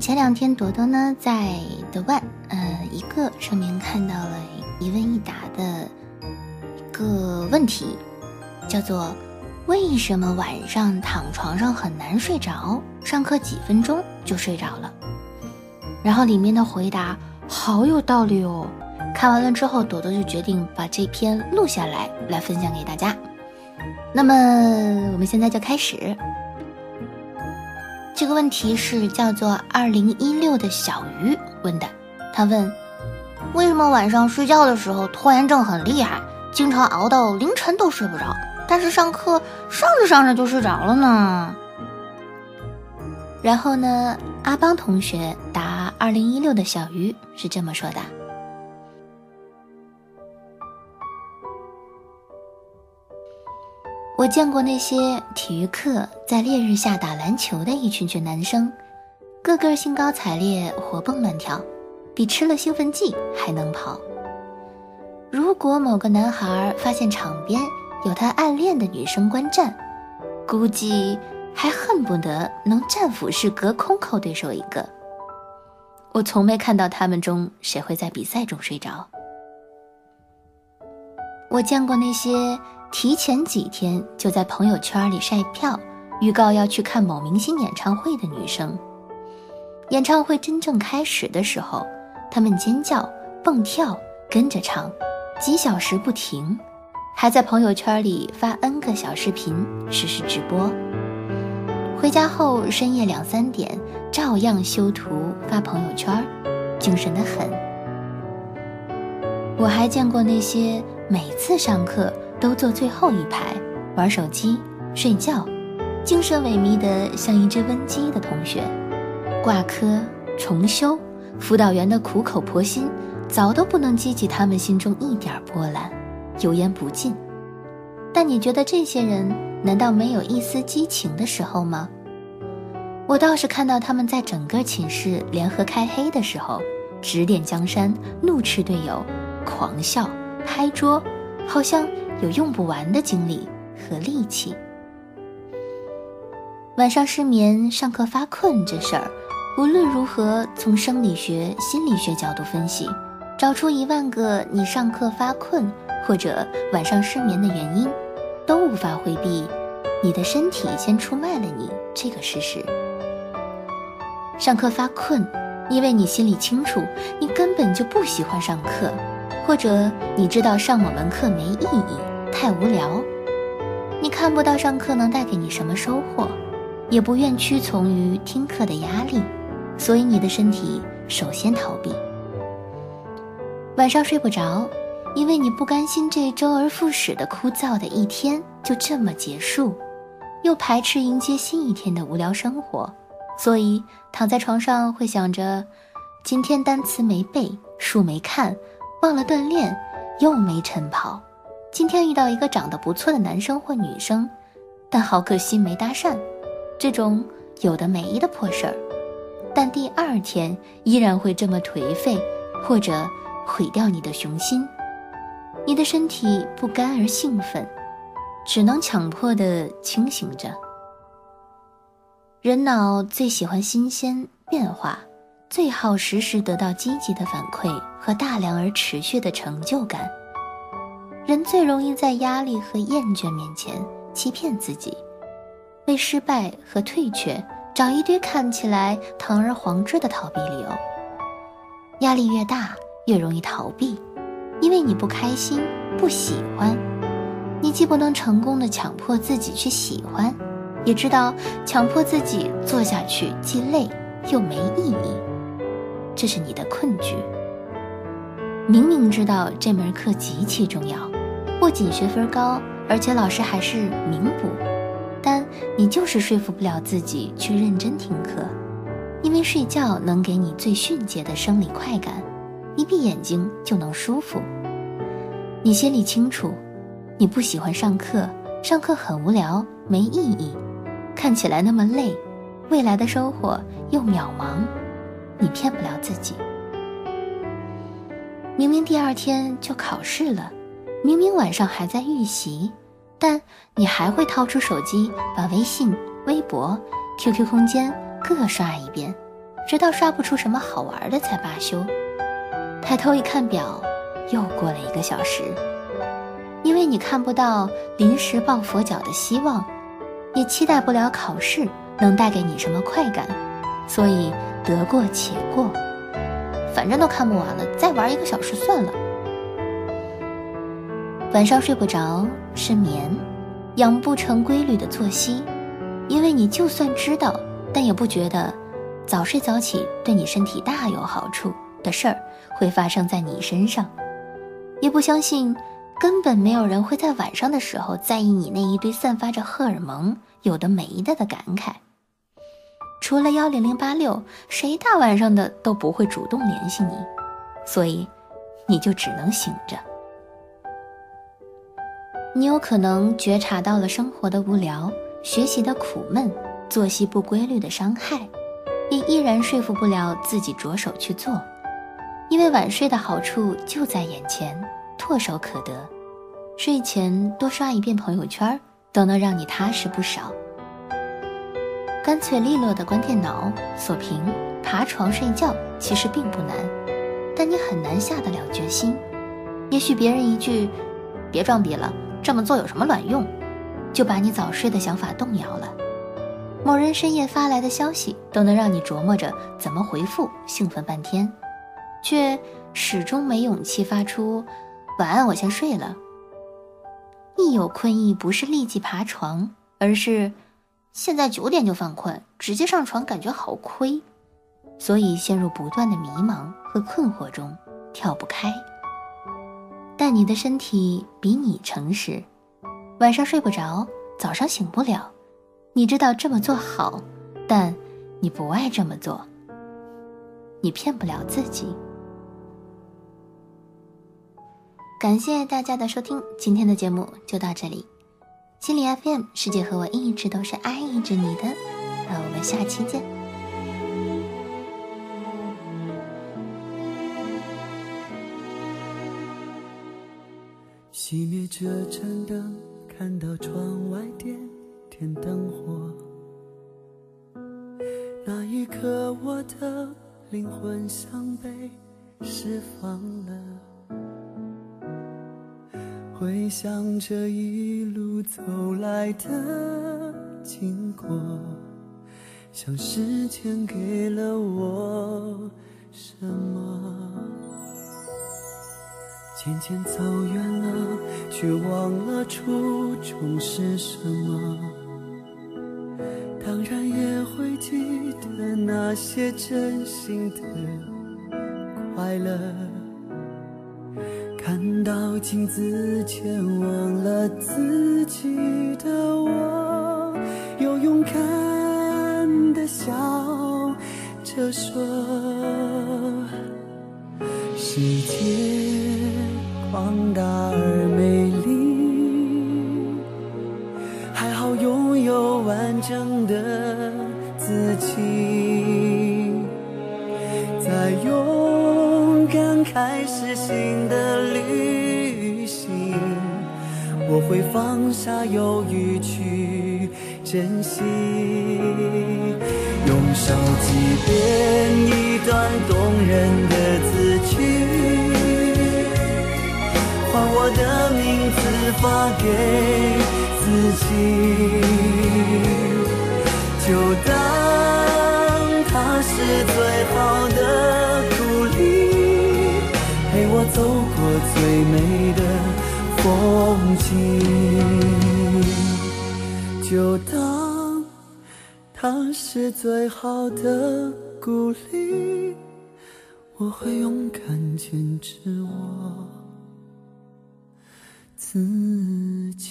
前两天朵朵呢在的万呃一个上面看到了一问一答的一个问题，叫做为什么晚上躺床上很难睡着？上课几分钟就睡着了。然后里面的回答好有道理哦。看完了之后，朵朵就决定把这篇录下来，来分享给大家。那么我们现在就开始。这个问题是叫做二零一六的小鱼问的，他问：为什么晚上睡觉的时候拖延症很厉害，经常熬到凌晨都睡不着，但是上课上着上着就睡着了呢？然后呢，阿邦同学答二零一六的小鱼是这么说的。我见过那些体育课在烈日下打篮球的一群群男生，个个兴高采烈、活蹦乱跳，比吃了兴奋剂还能跑。如果某个男孩发现场边有他暗恋的女生观战，估计还恨不得能战斧式隔空扣对手一个。我从没看到他们中谁会在比赛中睡着。我见过那些。提前几天就在朋友圈里晒票，预告要去看某明星演唱会的女生。演唱会真正开始的时候，她们尖叫、蹦跳、跟着唱，几小时不停，还在朋友圈里发 N 个小视频实时直播。回家后深夜两三点，照样修图发朋友圈，精神的很。我还见过那些每次上课。都坐最后一排玩手机睡觉，精神萎靡的像一只瘟鸡的同学，挂科重修，辅导员的苦口婆心早都不能激起他们心中一点波澜，油盐不进。但你觉得这些人难道没有一丝激情的时候吗？我倒是看到他们在整个寝室联合开黑的时候，指点江山，怒斥队友，狂笑拍桌，好像。有用不完的精力和力气。晚上失眠、上课发困这事儿，无论如何从生理学、心理学角度分析，找出一万个你上课发困或者晚上失眠的原因，都无法回避你的身体先出卖了你这个事实。上课发困，因为你心里清楚，你根本就不喜欢上课，或者你知道上某门课没意义。太无聊，你看不到上课能带给你什么收获，也不愿屈从于听课的压力，所以你的身体首先逃避。晚上睡不着，因为你不甘心这周而复始的枯燥的一天就这么结束，又排斥迎接新一天的无聊生活，所以躺在床上会想着，今天单词没背，书没看，忘了锻炼，又没晨跑。今天遇到一个长得不错的男生或女生，但好可惜没搭讪，这种有的没的破事儿。但第二天依然会这么颓废，或者毁掉你的雄心。你的身体不甘而兴奋，只能强迫的清醒着。人脑最喜欢新鲜变化，最好时时得到积极的反馈和大量而持续的成就感。人最容易在压力和厌倦面前欺骗自己，为失败和退却找一堆看起来堂而皇之的逃避理由。压力越大，越容易逃避，因为你不开心、不喜欢。你既不能成功的强迫自己去喜欢，也知道强迫自己做下去既累又没意义，这是你的困局。明明知道这门课极其重要。不仅学分高，而且老师还是名补，但你就是说服不了自己去认真听课，因为睡觉能给你最迅捷的生理快感，一闭眼睛就能舒服。你心里清楚，你不喜欢上课，上课很无聊，没意义，看起来那么累，未来的收获又渺茫，你骗不了自己。明明第二天就考试了。明明晚上还在预习，但你还会掏出手机，把微信、微博、QQ 空间各刷一遍，直到刷不出什么好玩的才罢休。抬头一看表，又过了一个小时。因为你看不到临时抱佛脚的希望，也期待不了考试能带给你什么快感，所以得过且过。反正都看不完了，再玩一个小时算了。晚上睡不着，失眠，养不成规律的作息，因为你就算知道，但也不觉得早睡早起对你身体大有好处的事儿会发生在你身上，也不相信。根本没有人会在晚上的时候在意你那一堆散发着荷尔蒙、有的没的的感慨。除了幺零零八六，谁大晚上的都不会主动联系你，所以你就只能醒着。你有可能觉察到了生活的无聊、学习的苦闷、作息不规律的伤害，也依然说服不了自己着手去做，因为晚睡的好处就在眼前。唾手可得，睡前多刷一遍朋友圈，都能让你踏实不少。干脆利落的关电脑、锁屏、爬床睡觉，其实并不难，但你很难下得了决心。也许别人一句“别装逼了，这么做有什么卵用”，就把你早睡的想法动摇了。某人深夜发来的消息，都能让你琢磨着怎么回复，兴奋半天，却始终没勇气发出。晚安，我先睡了。一有困意，不是立即爬床，而是现在九点就犯困，直接上床感觉好亏，所以陷入不断的迷茫和困惑中，跳不开。但你的身体比你诚实，晚上睡不着，早上醒不了。你知道这么做好，但你不爱这么做，你骗不了自己。感谢大家的收听，今天的节目就到这里。心理 FM，世界和我一直都是爱着你的，那我们下期见。熄灭这盏灯，看到窗外点点灯火，那一刻我的灵魂像被释放了。回想这一路走来的经过，像时间给了我什么？渐渐走远了，却忘了初衷是什么。当然也会记得那些真心的快乐。看到镜子前忘了自记得我，又勇敢的笑着说：世界广大而美丽，还好拥有完整的自己，在勇敢开始新的。旅会放下犹豫去珍惜，用手机编一段动人的字句，把我的名字发给自己，就当它是最好的鼓励，陪我走过最美的。风景，就当它是最好的鼓励，我会勇敢坚持我自己。